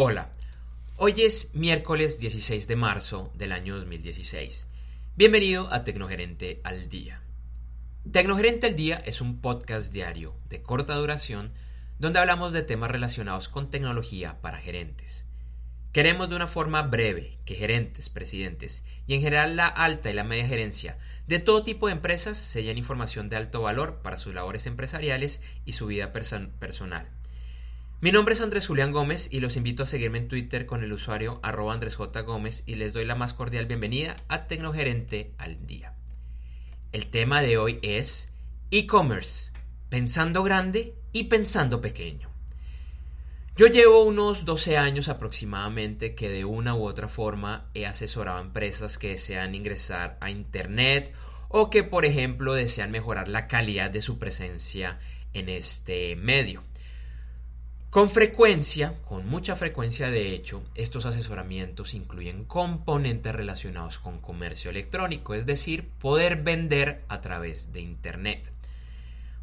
Hola, hoy es miércoles 16 de marzo del año 2016. Bienvenido a Tecnogerente al Día. Tecnogerente al Día es un podcast diario de corta duración donde hablamos de temas relacionados con tecnología para gerentes. Queremos de una forma breve que gerentes, presidentes y en general la alta y la media gerencia de todo tipo de empresas se llenen información de alto valor para sus labores empresariales y su vida personal mi nombre es Andrés Julián Gómez y los invito a seguirme en Twitter con el usuario arroba Andrés J. Gómez y les doy la más cordial bienvenida a Tecnogerente al Día. El tema de hoy es e-commerce, pensando grande y pensando pequeño. Yo llevo unos 12 años aproximadamente que de una u otra forma he asesorado a empresas que desean ingresar a Internet o que por ejemplo desean mejorar la calidad de su presencia en este medio. Con frecuencia, con mucha frecuencia de hecho, estos asesoramientos incluyen componentes relacionados con comercio electrónico, es decir, poder vender a través de Internet.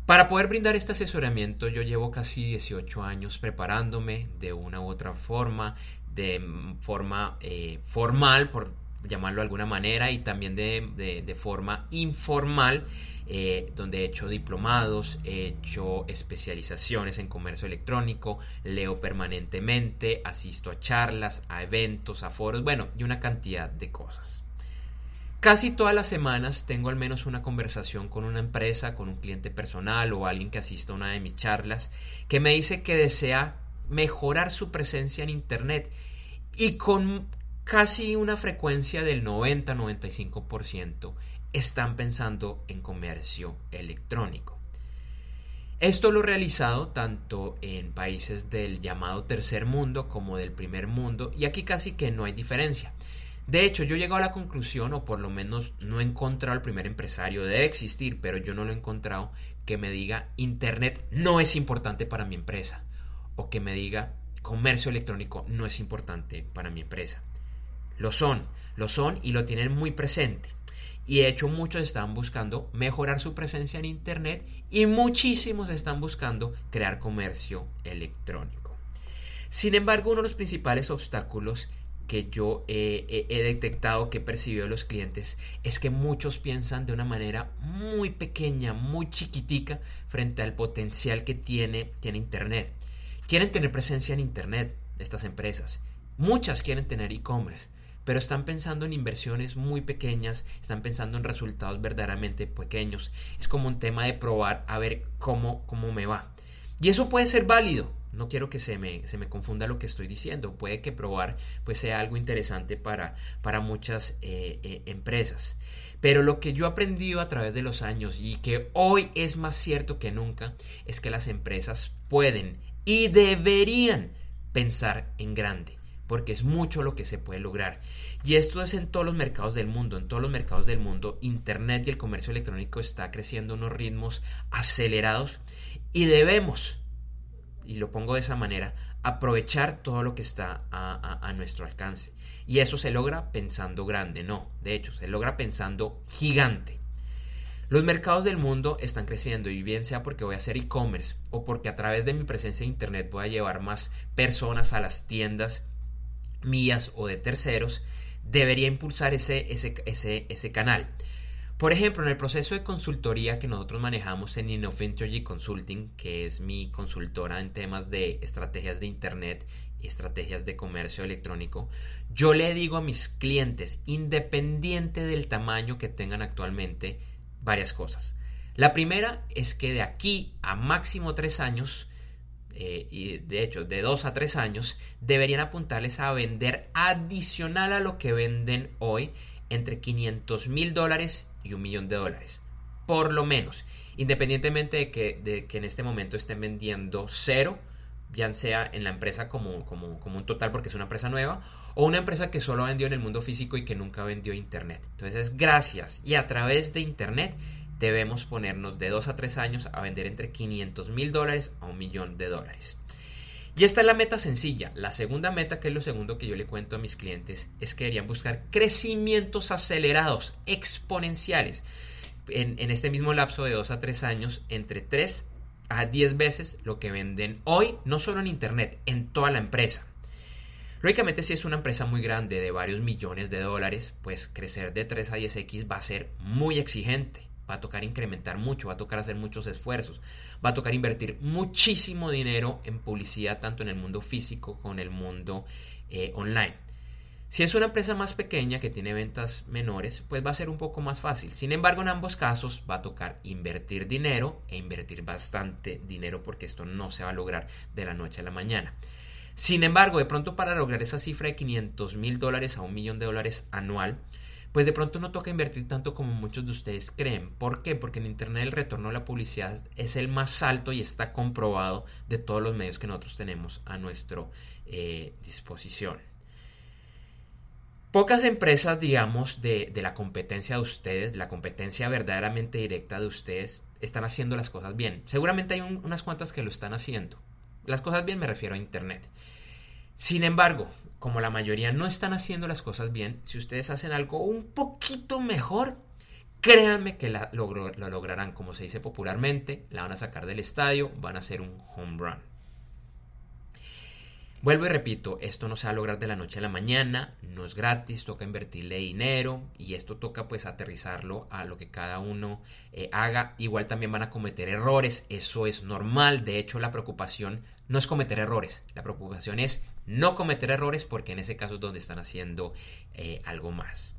Para poder brindar este asesoramiento yo llevo casi 18 años preparándome de una u otra forma, de forma eh, formal, por llamarlo de alguna manera, y también de, forma informal, eh, donde he hecho diplomados, he hecho especializaciones en comercio electrónico, leo permanentemente, asisto a charlas, a eventos, a foros, bueno, y una cantidad de cosas. Casi todas las semanas tengo al menos una conversación con una empresa, con un cliente personal o alguien que asista a una de mis charlas, que me dice que desea mejorar su presencia en Internet y con casi una frecuencia del 90-95% están pensando en comercio electrónico. Esto lo realizado tanto en países del llamado tercer mundo como del primer mundo y aquí casi que no hay diferencia. De hecho, yo he llegado a la conclusión, o por lo menos no he encontrado el primer empresario, debe existir, pero yo no lo he encontrado, que me diga Internet no es importante para mi empresa, o que me diga comercio electrónico no es importante para mi empresa. Lo son, lo son y lo tienen muy presente. Y de hecho muchos están buscando mejorar su presencia en Internet y muchísimos están buscando crear comercio electrónico. Sin embargo, uno de los principales obstáculos que yo he, detectado, que he percibido de los clientes, es que muchos piensan de una manera muy pequeña, muy chiquitica frente al potencial que tiene, tiene Internet. Quieren tener presencia en Internet estas empresas. Muchas quieren tener e-commerce pero están pensando en inversiones muy pequeñas, están pensando en resultados verdaderamente pequeños. Es como un tema de probar a ver cómo, cómo me va. Y eso puede ser válido. No quiero que se me, se me confunda lo que estoy diciendo. Puede que probar pues, sea algo interesante para, para muchas eh, eh, empresas. Pero lo que yo he aprendido a través de los años y que hoy es más cierto que nunca es que las empresas pueden y deberían pensar en grande porque es mucho lo que se puede lograr. Y esto es en todos los mercados del mundo. En todos los mercados del mundo, Internet y el comercio electrónico está creciendo a unos ritmos acelerados y debemos, y lo pongo de esa manera, aprovechar todo lo que está a, nuestro alcance. Y eso se logra pensando grande, no, de hecho, se logra pensando gigante. Los mercados del mundo están creciendo y bien sea porque voy a hacer e-commerce o porque a través de mi presencia en Internet voy a llevar más personas a las tiendas mías o de terceros, debería impulsar ese, ese, ese, ese canal. Por ejemplo, en el proceso de consultoría que nosotros manejamos en Innoventory Consulting, que es mi consultora en temas de estrategias de Internet estrategias de comercio electrónico, yo le digo a mis clientes, independiente del tamaño que tengan actualmente, varias cosas. La primera es que de aquí a máximo tres años eh, y de hecho de 2 a 3 años, deberían apuntarles a vender adicional a lo que venden hoy entre 500 mil dólares y un millón de dólares. Por lo menos, independientemente de que, de que en este momento estén vendiendo cero, ya sea en la empresa como, como, como, un total porque es una empresa nueva, o una empresa que solo vendió en el mundo físico y que nunca vendió Internet. Entonces es gracias y a través de Internet debemos ponernos de 2 a 3 años a vender entre 500 mil dólares a un millón de dólares. Y esta es la meta sencilla. La segunda meta, que es lo segundo que yo le cuento a mis clientes, es que deberían buscar crecimientos acelerados, exponenciales, en, en este mismo lapso de 2 a 3 años, entre 3 a 10 veces lo que venden hoy, no solo en Internet, en toda la empresa. Lógicamente, si es una empresa muy grande de varios millones de dólares, pues crecer de 3 a 10x va a ser muy exigente. Va a tocar incrementar mucho, va a tocar hacer muchos esfuerzos, va a tocar invertir muchísimo dinero en publicidad, tanto en el mundo físico como en el mundo eh, online. Si es una empresa más pequeña que tiene ventas menores, pues va a ser un poco más fácil. Sin embargo, en ambos casos va a tocar invertir dinero e invertir bastante dinero porque esto no se va a lograr de la noche a la mañana. Sin embargo, de pronto para lograr esa cifra de 500 mil dólares a un millón de dólares anual, pues de pronto no toca invertir tanto como muchos de ustedes creen. ¿Por qué? Porque en Internet el retorno a la publicidad es el más alto y está comprobado de todos los medios que nosotros tenemos a nuestra eh, disposición. Pocas empresas, digamos, de, de, la competencia de ustedes, la competencia verdaderamente directa de ustedes, están haciendo las cosas bien. Seguramente hay unas cuantas que lo están haciendo. Las cosas bien me refiero a Internet. Sin embargo, como la mayoría no están haciendo las cosas bien, si ustedes hacen algo un poquito mejor, créanme que lo, lo lograrán, como se dice popularmente, la van a sacar del estadio, van a hacer un home run. Vuelvo y repito, esto no se va a lograr de la noche a la mañana, no es gratis, toca invertirle dinero y esto toca pues aterrizarlo a lo que cada uno eh, haga. Igual también van a cometer errores, eso es normal, de hecho la preocupación no es cometer errores, la preocupación es no cometer errores porque en ese caso es donde están haciendo eh, algo más.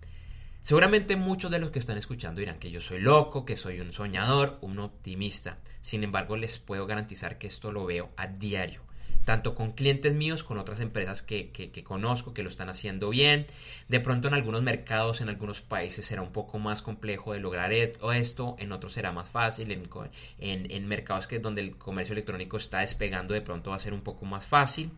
Seguramente muchos de los que están escuchando dirán que yo soy loco, que soy un soñador, un optimista. Sin embargo, les puedo garantizar que esto lo veo a diario tanto con clientes míos, con otras empresas que, conozco que lo están haciendo bien. De pronto en algunos mercados, en algunos países será un poco más complejo de lograr esto, en otros será más fácil, en, en, mercados que donde el comercio electrónico está despegando de pronto va a ser un poco más fácil.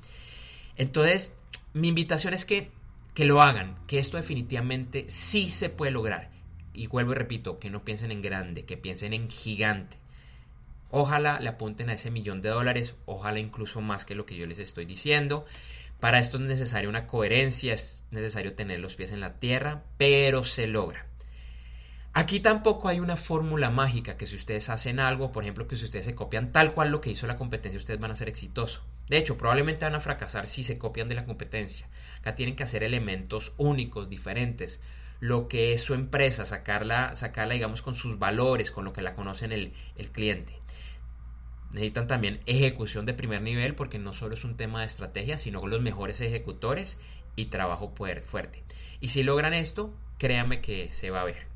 Entonces, mi invitación es que, que lo hagan, que esto definitivamente sí se puede lograr. Y vuelvo y repito, que no piensen en grande, que piensen en gigante. Ojalá le apunten a ese millón de dólares, ojalá incluso más que lo que yo les estoy diciendo. Para esto es necesaria una coherencia, es necesario tener los pies en la tierra, pero se logra. Aquí tampoco hay una fórmula mágica que si ustedes hacen algo, por ejemplo, que si ustedes se copian tal cual lo que hizo la competencia, ustedes van a ser exitosos. De hecho, probablemente van a fracasar si se copian de la competencia. Acá tienen que hacer elementos únicos, diferentes. Lo que es su empresa, sacarla, sacarla digamos, con sus valores, con lo que la conocen el, el cliente necesitan también ejecución de primer nivel porque no solo es un tema de estrategia, sino los mejores ejecutores y trabajo fuerte. Y si logran esto, créanme que se va a ver.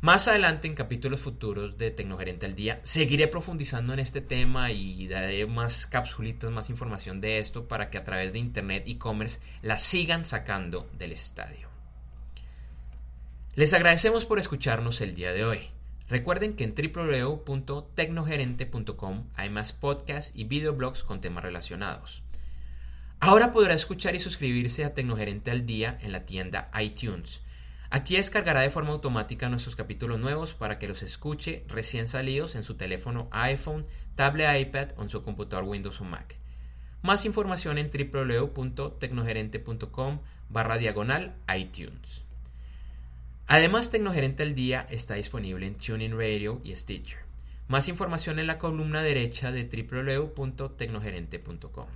Más adelante en capítulos futuros de Tecnogerente al Día seguiré profundizando en este tema y daré más capsulitas, más información de esto para que a través de Internet e-commerce la sigan sacando del estadio. Les agradecemos por escucharnos el día de hoy. Recuerden que en www.tecnogerente.com hay más podcasts y videoblogs con temas relacionados. Ahora podrá escuchar y suscribirse a Tecnogerente al Día en la tienda iTunes. Aquí descargará de forma automática nuestros capítulos nuevos para que los escuche recién salidos en su teléfono iPhone, tablet iPad o en su computador Windows o Mac. Más información en www.tecnogerente.com barra diagonal iTunes. Además, Tecnogerente al Día está disponible en Tuning Radio y Stitcher. Más información en la columna derecha de www.tecnogerente.com.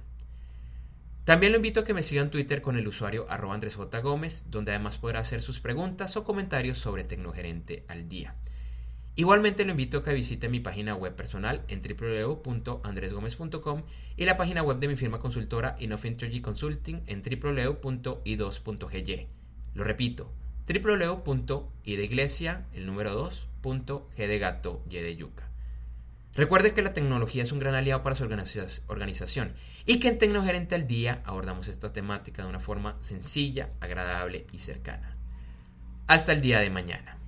También lo invito a que me siga en Twitter con el usuario arroba Andrés J. Gómez, donde además podrá hacer sus preguntas o comentarios sobre Tecnogerente al Día. Igualmente lo invito a que visite mi página web personal en www.andresgomez.com y la página web de mi firma consultora Innofintergy Consulting en www.i2.gy. Lo repito, www.y de iglesia, el número 2, G de gato, Y de yuca. Recuerde que la tecnología es un gran aliado para su organización y que en Tecnogerente al Día abordamos esta temática de una forma sencilla, agradable y cercana. Hasta el día de mañana.